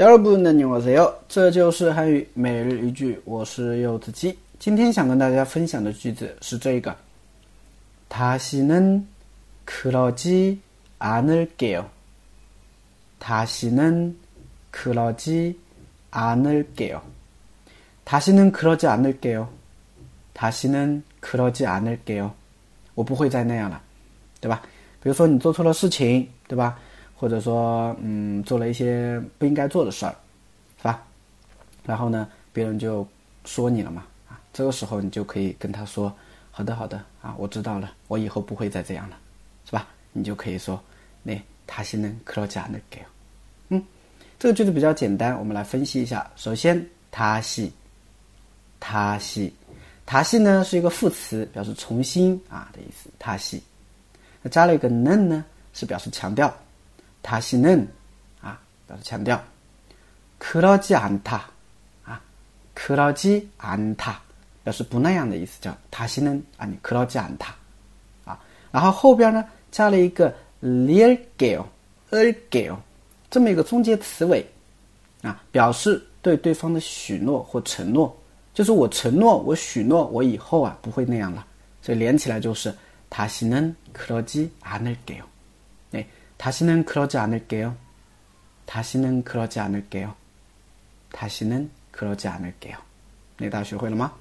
第二部的牛我是哟，这就是汉语每日一句，我是柚子鸡。今天想跟大家分享的句子是这个：다시는그러지않을게 요。 다시는그러지않을게 요。 다시는그러지않을게 요。 다시는그러지않을게 요。 我不会再那样了，对吧？比如说你做错了事情，对吧？ 或者说，嗯，做了一些不应该做的事儿，是吧？然后呢，别人就说你了嘛，啊，这个时候你就可以跟他说：“好的，好的，啊，我知道了，我以后不会再这样了，是吧？”你就可以说：“那他现在可加那给。”嗯，这个句子比较简单，我们来分析一下。首先，他系，他系，他系呢是一个副词，表示重新啊的意思。他系，那加了一个嫩呢，是表示强调。 다시는啊，表示强调。그러지않 다， 啊，그러지않 다， 表示不那样的意思，叫다시는啊，你그러지않 다， 啊，然后后边呢加了一个릴게 요， 을게 요， 这么一个中介词尾，啊，表示对对方的许诺或承诺，就是我承诺，我许诺，我以后啊不会那样了，所以连起来就是다시는그러지않을게 요。 다시는 그러지 않을게요. 다시는 그러지 않을게요. 다시는 그러지 않을게요. 네, 다学会了吗？